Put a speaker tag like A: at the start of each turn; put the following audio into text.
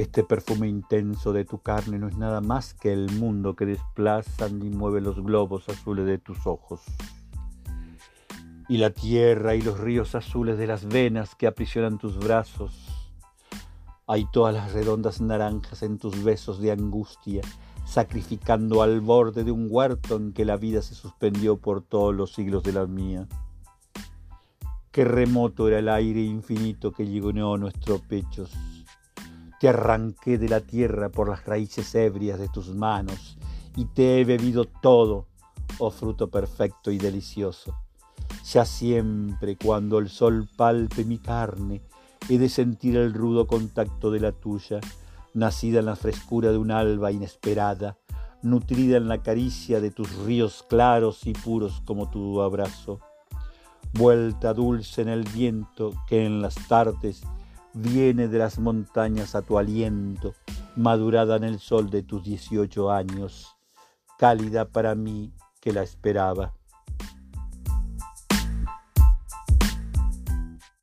A: Este perfume intenso de tu carne no es nada más que el mundo que desplazan y mueve los globos azules de tus ojos. Y la tierra y los ríos azules de las venas que aprisionan tus brazos. Hay todas las redondas naranjas en tus besos de angustia, sacrificando al borde de un huerto en que la vida se suspendió por todos los siglos de la mía. Qué remoto era el aire infinito que llegó nuestros pechos te arranqué de la tierra por las raíces ebrias de tus manos y te he bebido todo, oh fruto perfecto y delicioso. Ya siempre cuando el sol palpe mi carne, he de sentir el rudo contacto de la tuya, nacida en la frescura de un alba inesperada, nutrida en la caricia de tus ríos claros y puros como tu abrazo. Vuelta dulce en el viento que en las tardes viene de las montañas a tu aliento, madurada en el sol de tus dieciocho años, cálida para mí que la esperaba.